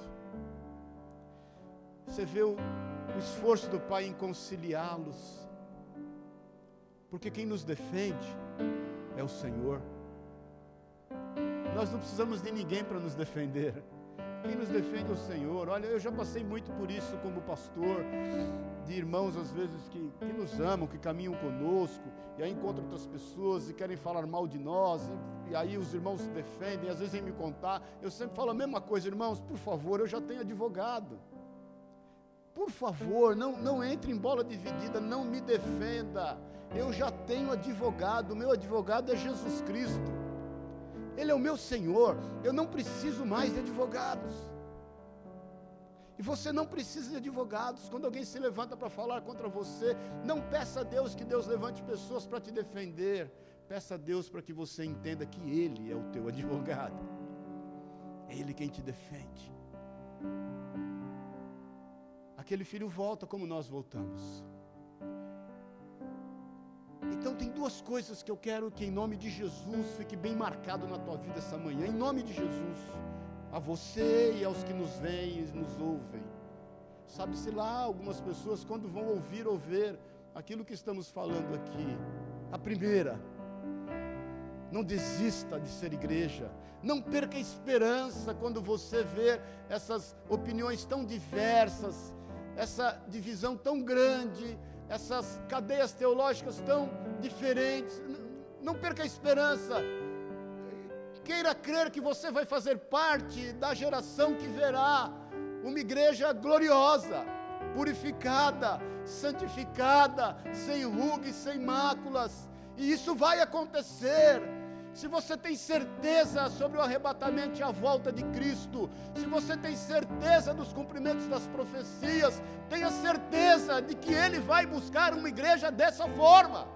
Você vê o, o esforço do pai em conciliá-los. Porque quem nos defende é o Senhor. Nós não precisamos de ninguém para nos defender. Quem nos defende é o Senhor. Olha, eu já passei muito por isso como pastor, de irmãos às vezes que, que nos amam, que caminham conosco, e aí encontram outras pessoas e querem falar mal de nós, e, e aí os irmãos se defendem, às vezes vêm me contar. Eu sempre falo a mesma coisa, irmãos, por favor, eu já tenho advogado. Por favor, não, não entre em bola dividida, não me defenda. Eu já tenho advogado, meu advogado é Jesus Cristo. Ele é o meu Senhor, eu não preciso mais de advogados. E você não precisa de advogados. Quando alguém se levanta para falar contra você, não peça a Deus que Deus levante pessoas para te defender. Peça a Deus para que você entenda que Ele é o teu advogado. É Ele quem te defende. Aquele filho volta como nós voltamos. Então tem duas coisas que eu quero que em nome de Jesus fique bem marcado na tua vida essa manhã, em nome de Jesus, a você e aos que nos veem e nos ouvem. Sabe-se lá, algumas pessoas quando vão ouvir ou ver aquilo que estamos falando aqui. A primeira, não desista de ser igreja. Não perca a esperança quando você vê essas opiniões tão diversas, essa divisão tão grande, essas cadeias teológicas tão diferentes. Não perca a esperança. Queira crer que você vai fazer parte da geração que verá uma igreja gloriosa, purificada, santificada, sem rugas, sem máculas. E isso vai acontecer se você tem certeza sobre o arrebatamento e a volta de Cristo, se você tem certeza dos cumprimentos das profecias, tenha certeza de que Ele vai buscar uma igreja dessa forma.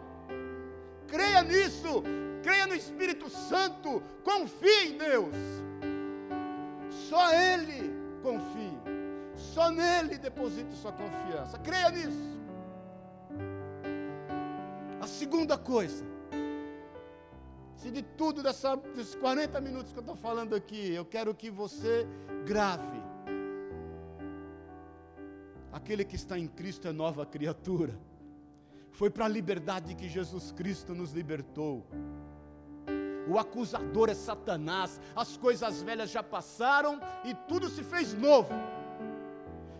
Creia nisso, creia no Espírito Santo, confie em Deus. Só Ele confie, só nele deposite sua confiança. Creia nisso. A segunda coisa, se de tudo dessa, desses 40 minutos que eu estou falando aqui, eu quero que você grave. Aquele que está em Cristo é nova criatura. Foi para a liberdade que Jesus Cristo nos libertou. O acusador é Satanás. As coisas velhas já passaram e tudo se fez novo.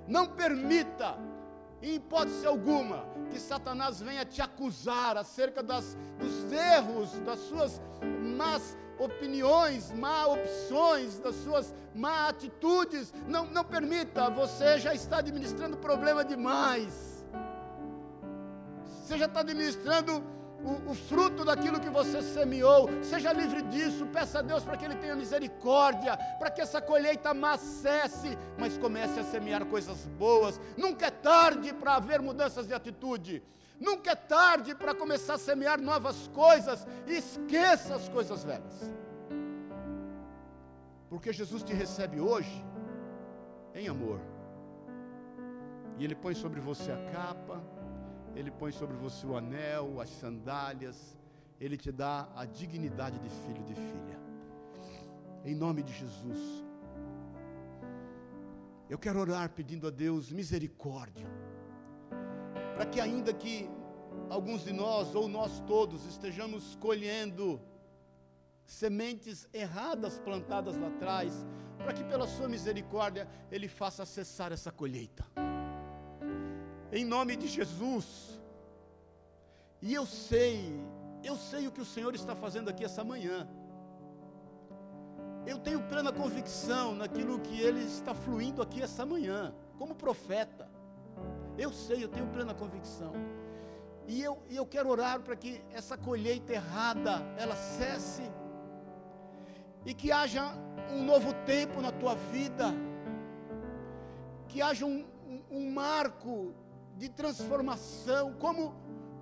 Não permita em hipótese alguma, que Satanás venha te acusar acerca das, dos erros, das suas más opiniões, má opções, das suas má atitudes. Não, não permita, você já está administrando problema demais. Você já está administrando o, o, fruto daquilo que você semeou. Seja livre disso, peça a Deus para que Ele tenha misericórdia, para que essa colheita má cesse, mas comece a semear coisas boas. Nunca é tarde para haver mudanças de atitude. Nunca é tarde para começar a semear novas coisas. Esqueça as coisas velhas. Porque Jesus te recebe hoje em amor. E Ele põe sobre você a capa ele põe sobre você o anel, as sandálias, Ele te dá a dignidade de filho e de filha. Em nome de Jesus. Eu quero orar pedindo a Deus misericórdia, para que ainda que alguns de nós ou nós todos estejamos colhendo sementes erradas plantadas lá atrás, para que pela sua misericórdia Ele faça cessar essa colheita em nome de Jesus. E eu sei, eu sei o que o Senhor está fazendo aqui essa manhã. Eu tenho plena convicção naquilo que Ele está fluindo aqui essa manhã, como profeta. Eu sei, eu tenho plena convicção. E eu, eu quero orar para que essa colheita errada, ela cesse. e que haja um novo tempo na tua vida, que haja um, um, um marco de transformação, como,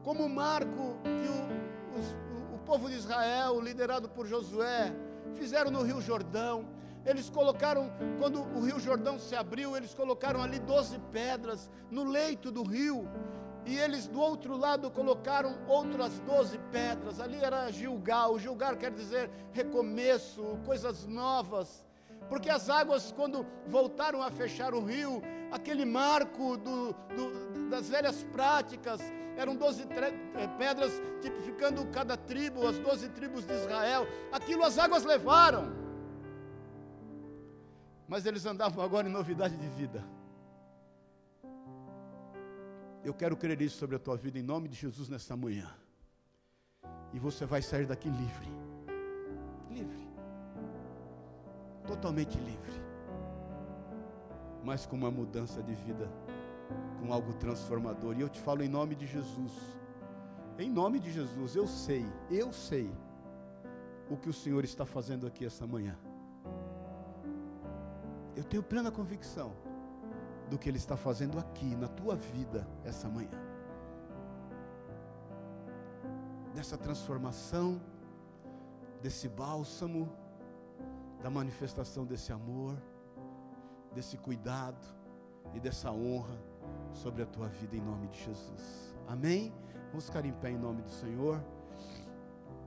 como o marco que o, os, o, povo de Israel, liderado por Josué, fizeram no Rio Jordão. Eles colocaram, quando o Rio Jordão se abriu, eles colocaram ali doze pedras no leito do rio e eles do outro lado colocaram outras doze pedras. Ali era Gilgal. Gilgal quer dizer recomeço, coisas novas. Porque as águas, quando voltaram a fechar o rio, aquele marco do, do, das velhas práticas, eram doze eh, pedras tipificando cada tribo, as doze tribos de Israel. Aquilo as águas levaram. Mas eles andavam agora em novidade de vida. Eu quero crer isso sobre a tua vida em nome de Jesus nessa manhã. E você vai sair daqui. Livre. Totalmente livre. Mas com uma mudança de vida, com algo transformador. E eu te falo em nome de Jesus. Em nome de Jesus, eu sei, eu sei o que o Senhor está fazendo aqui essa manhã. Eu tenho plena convicção do que Ele está fazendo aqui na tua vida essa manhã. Dessa transformação, desse bálsamo, da manifestação desse amor, desse cuidado e dessa honra sobre a tua vida em nome de Jesus. Amém? Vamos ficar em pé em nome do Senhor.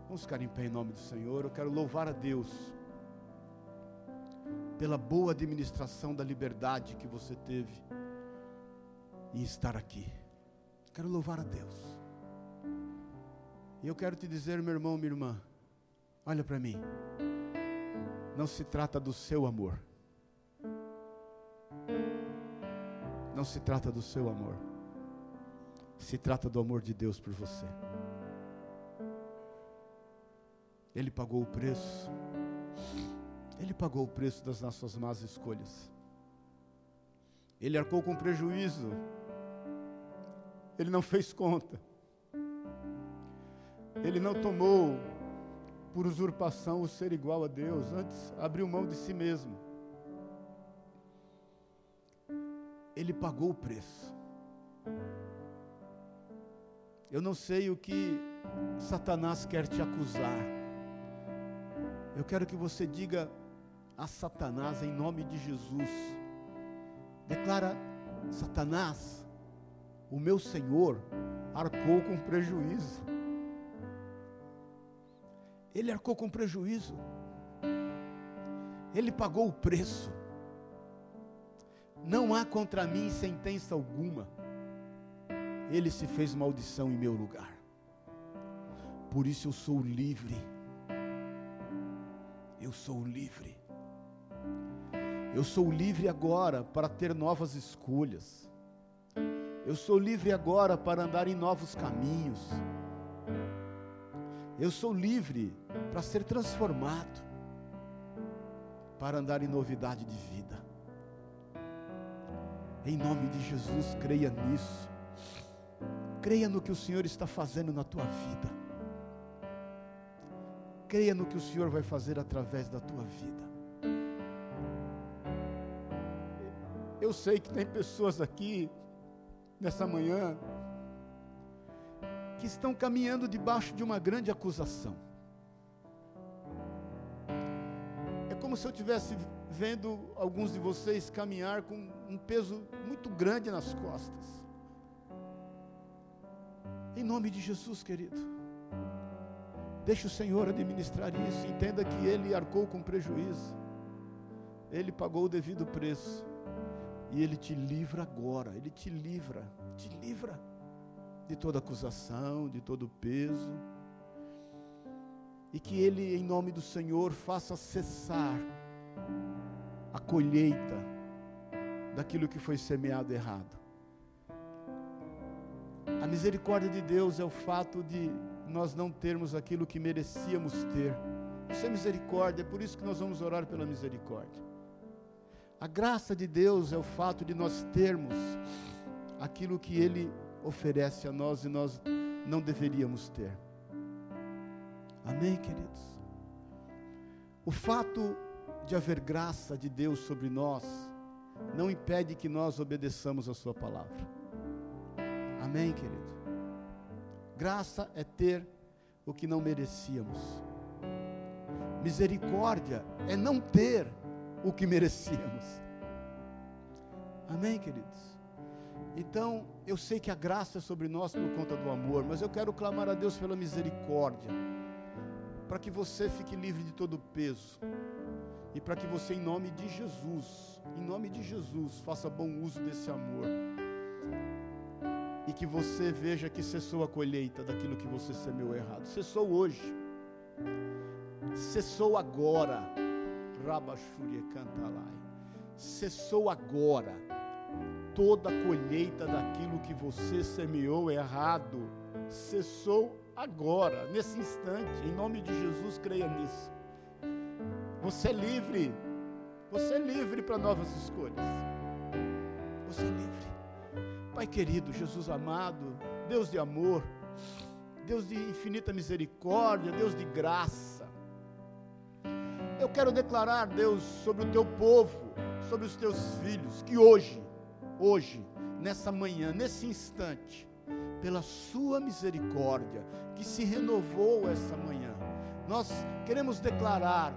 Vamos ficar em pé em nome do Senhor. Eu quero louvar a Deus pela boa administração da liberdade que você teve em estar aqui. Quero louvar a Deus. E eu quero te dizer, meu irmão, minha irmã, olha para mim. Não se trata do seu amor. Não se trata do seu amor. Se trata do amor de Deus por você. Ele pagou o preço. Ele pagou o preço das nossas más escolhas. Ele arcou com prejuízo. Ele não fez conta. Ele não tomou por usurpação o ser igual a Deus, antes abriu mão de si mesmo. Ele pagou o preço. Eu não sei o que Satanás quer te acusar. Eu quero que você diga a Satanás em nome de Jesus. Declara: Satanás, o meu Senhor arcou com prejuízo. Ele arcou com prejuízo. Ele pagou o preço. Não há contra mim sentença alguma. Ele se fez maldição em meu lugar. Por isso eu sou livre. Eu sou livre. Eu sou livre agora para ter novas escolhas. Eu sou livre agora para andar em novos caminhos. Eu sou livre para ser transformado, para andar em novidade de vida. Em nome de Jesus, creia nisso. Creia no que o Senhor está fazendo na tua vida. Creia no que o Senhor vai fazer através da tua vida. Eu sei que tem pessoas aqui, nessa manhã, que estão caminhando debaixo de uma grande acusação. Se eu estivesse vendo alguns de vocês caminhar com um peso muito grande nas costas. Em nome de Jesus, querido. Deixe o Senhor administrar isso. Entenda que Ele arcou com prejuízo. Ele pagou o devido preço. E Ele te livra agora, Ele te livra, te livra de toda acusação, de todo peso. E que Ele, em nome do Senhor, faça cessar a colheita daquilo que foi semeado errado. A misericórdia de Deus é o fato de nós não termos aquilo que merecíamos ter. Isso é misericórdia, é por isso que nós vamos orar pela misericórdia. A graça de Deus é o fato de nós termos aquilo que Ele oferece a nós e nós não deveríamos ter. Amém, queridos? O fato de haver graça de Deus sobre nós não impede que nós obedeçamos a Sua palavra. Amém, querido? Graça é ter o que não merecíamos. Misericórdia é não ter o que merecíamos. Amém, queridos? Então, eu sei que a graça é sobre nós por conta do amor, mas eu quero clamar a Deus pela misericórdia, para que você fique livre de todo peso, e para que você, em nome de Jesus, em nome de Jesus, faça bom uso desse amor, e que você veja que cessou a colheita daquilo que você semeou errado. Cessou hoje, cessou agora, Rabachúria Cantalai, cessou agora toda a colheita daquilo que você semeou errado, cessou agora, nesse instante, em nome de Jesus, creia nisso. Você é livre, você é livre para novas escolhas. Você é livre. Pai querido, Jesus amado, Deus de amor, Deus de infinita misericórdia, Deus de graça. Eu quero declarar, Deus, sobre o teu povo, sobre os teus filhos, que hoje, hoje, nessa manhã, nesse instante, pela Sua misericórdia, que se renovou essa manhã, nós queremos declarar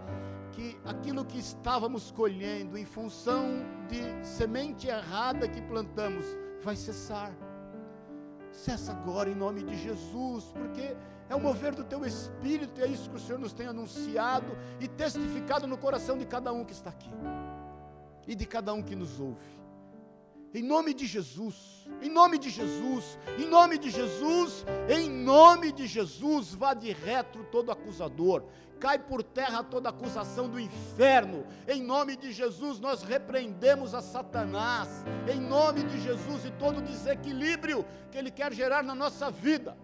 que aquilo que estávamos colhendo em função de semente errada que plantamos vai cessar. Cessa agora em nome de Jesus, porque é o mover do teu espírito, e é isso que o Senhor nos tem anunciado e testificado no coração de cada um que está aqui e de cada um que nos ouve. Em nome de Jesus, em nome de Jesus, em nome de Jesus, em nome de Jesus, vá de retro todo acusador, cai por terra toda acusação do inferno. Em nome de Jesus, nós repreendemos a Satanás. Em nome de Jesus e todo desequilíbrio que ele quer gerar na nossa vida.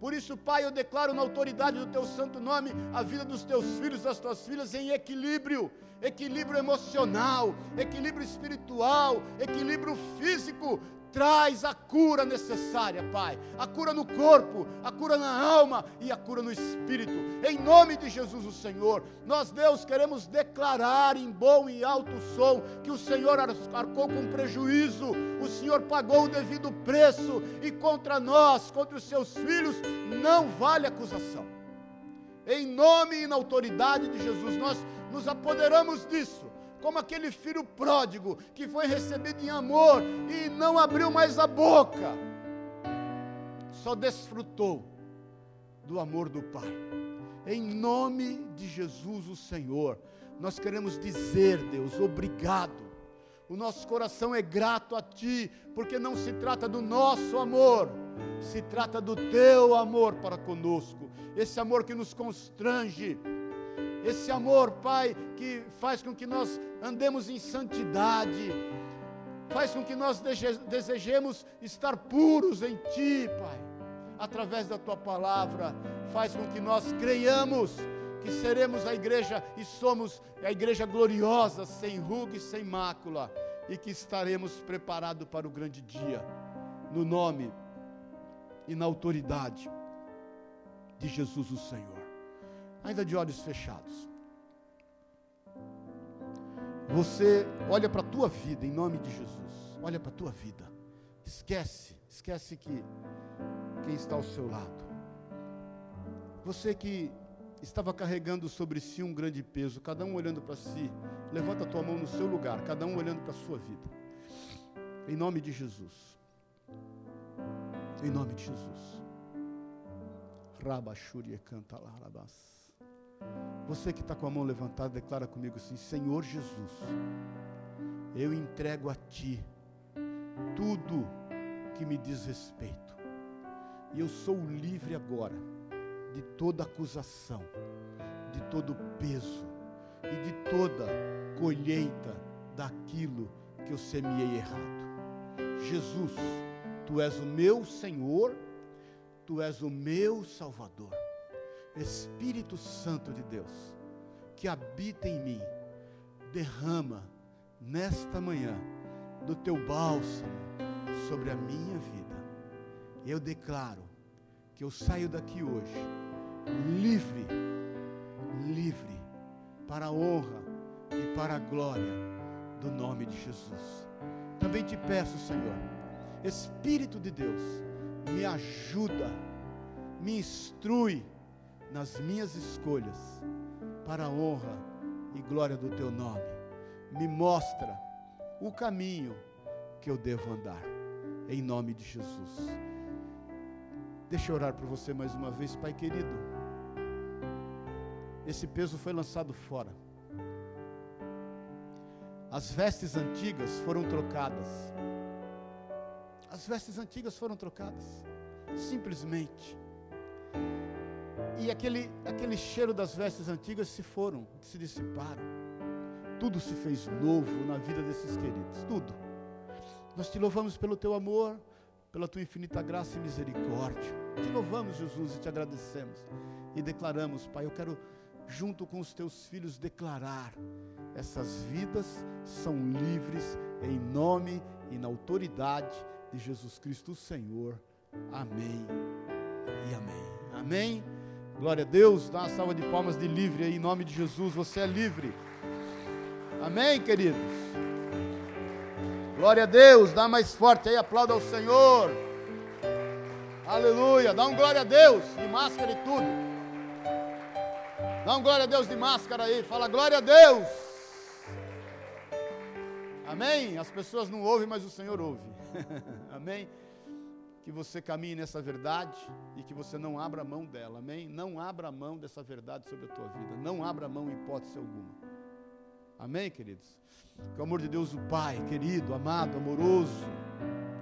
Por isso, Pai, eu declaro na autoridade do teu santo nome a vida dos teus filhos, das tuas filhas em equilíbrio, equilíbrio emocional, equilíbrio espiritual, equilíbrio físico, Traz a cura necessária, Pai. A cura no corpo, a cura na alma e a cura no espírito. Em nome de Jesus, o Senhor. Nós, Deus, queremos declarar em bom e alto som que o Senhor arcou com prejuízo, o Senhor pagou o devido preço e contra nós, contra os seus filhos, não vale acusação. Em nome e na autoridade de Jesus, nós nos apoderamos disso como aquele filho pródigo que foi recebido em amor e não abriu mais a boca, só desfrutou do amor do Pai. Em nome de Jesus, o Senhor, nós queremos dizer, Deus, obrigado. O nosso coração é grato a Ti, porque não se trata do nosso amor, se trata do Teu amor para conosco, esse amor que nos constrange, esse amor, Pai, que faz com que nós andemos em santidade, faz com que nós desejemos estar puros em Ti, Pai, através da Tua palavra, faz com que nós creiamos que seremos a igreja e somos a igreja gloriosa, sem ruga e sem mácula, e que estaremos preparados para o grande dia, no nome e na autoridade de Jesus o Senhor ainda de olhos fechados. Você olha para a tua vida em nome de Jesus. Olha para a tua vida. Esquece, esquece que quem está ao seu lado. Você que estava carregando sobre si um grande peso, cada um olhando para si, levanta a tua mão no seu lugar, cada um olhando para a sua vida. Em nome de Jesus. Em nome de Jesus. Rabachúria canta lá, rabas. Você que está com a mão levantada, declara comigo assim: Senhor Jesus, eu entrego a Ti tudo que me diz respeito. E eu sou livre agora de toda acusação, de todo peso e de toda colheita daquilo que eu semeei errado. Jesus, Tu és o meu Senhor, Tu és o meu Salvador. Espírito Santo de Deus, que habita em mim, derrama nesta manhã do teu bálsamo sobre a minha vida. Eu declaro que eu saio daqui hoje livre, livre para a honra e para a glória do nome de Jesus. Também te peço, Senhor, Espírito de Deus, me ajuda, me instrui nas minhas escolhas para a honra e glória do teu nome. Me mostra o caminho que eu devo andar, em nome de Jesus. Deixa eu orar por você mais uma vez, Pai querido. Esse peso foi lançado fora. As vestes antigas foram trocadas. As vestes antigas foram trocadas. Simplesmente. E aquele, aquele cheiro das vestes antigas se foram, se dissiparam. Tudo se fez novo na vida desses queridos. Tudo. Nós te louvamos pelo teu amor, pela tua infinita graça e misericórdia. Te louvamos, Jesus, e te agradecemos. E declaramos, Pai, eu quero, junto com os teus filhos, declarar: essas vidas são livres em nome e na autoridade de Jesus Cristo, o Senhor. Amém e amém. Amém. Glória a Deus. Dá uma salva de palmas de livre aí, em nome de Jesus. Você é livre. Amém, queridos. Glória a Deus. Dá mais forte aí, aplauda ao Senhor. Aleluia. Dá um glória a Deus, de máscara e tudo. Dá um glória a Deus de máscara aí. Fala glória a Deus. Amém? As pessoas não ouvem, mas o Senhor ouve. <laughs> Amém? Que você caminhe nessa verdade e que você não abra mão dela. Amém? Não abra mão dessa verdade sobre a tua vida. Não abra mão em hipótese alguma. Amém, queridos? Que o amor de Deus, o Pai, querido, amado, amoroso,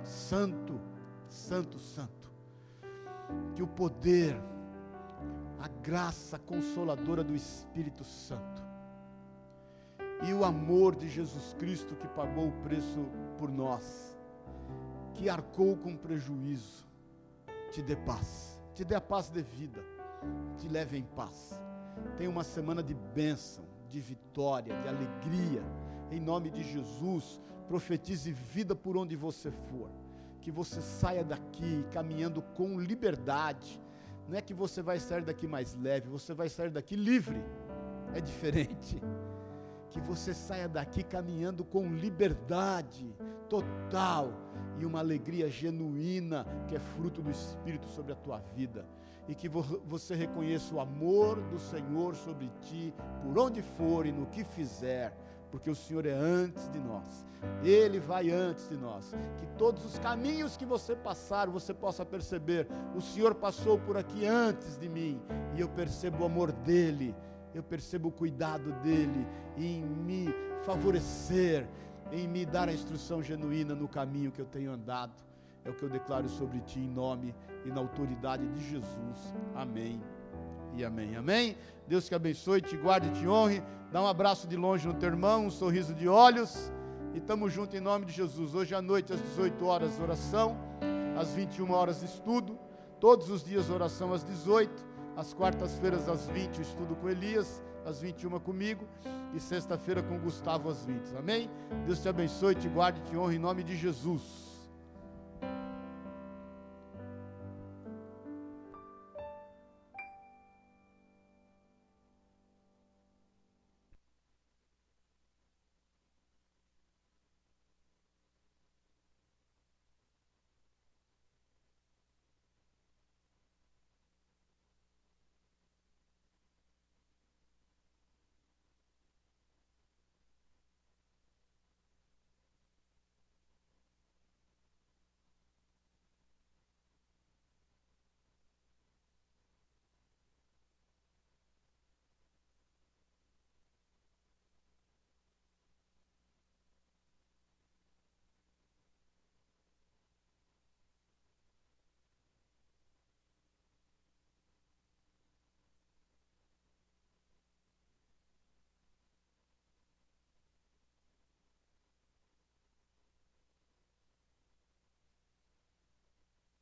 santo, santo, santo. Que o poder, a graça consoladora do Espírito Santo e o amor de Jesus Cristo que pagou o preço por nós que arcou com prejuízo, te dê paz, te dê a paz devida, te leve em paz. Tenha uma semana de bênção, de vitória, de alegria. Em nome de Jesus, profetize vida por onde você for. Que você saia daqui caminhando com liberdade. Não é que você vai sair daqui mais leve, você vai sair daqui livre. É diferente. Que você saia daqui caminhando com liberdade total e uma alegria genuína que é fruto do Espírito sobre a tua vida. E que você reconheça o amor do Senhor sobre ti, por onde for e no que fizer, porque o Senhor é antes de nós, Ele vai antes de nós. Que todos os caminhos que você passar, você possa perceber: o Senhor passou por aqui antes de mim, e eu percebo o amor dEle, eu percebo o cuidado dEle em me favorecer em me dar a instrução genuína no caminho que eu tenho andado. É o que eu declaro sobre ti em nome e na autoridade de Jesus. Amém e amém. Amém. Deus te abençoe, te guarde e te honre. Dá um abraço de longe no teu irmão, um sorriso de olhos. E estamos juntos em nome de Jesus. Hoje à noite, às 18 horas, oração. Às 21 horas, estudo. Todos os dias, oração às 18. Às quartas-feiras, às 20, estudo com Elias às 21 comigo e sexta-feira com Gustavo às 20. Amém? Deus te abençoe, te guarde, te honre em nome de Jesus.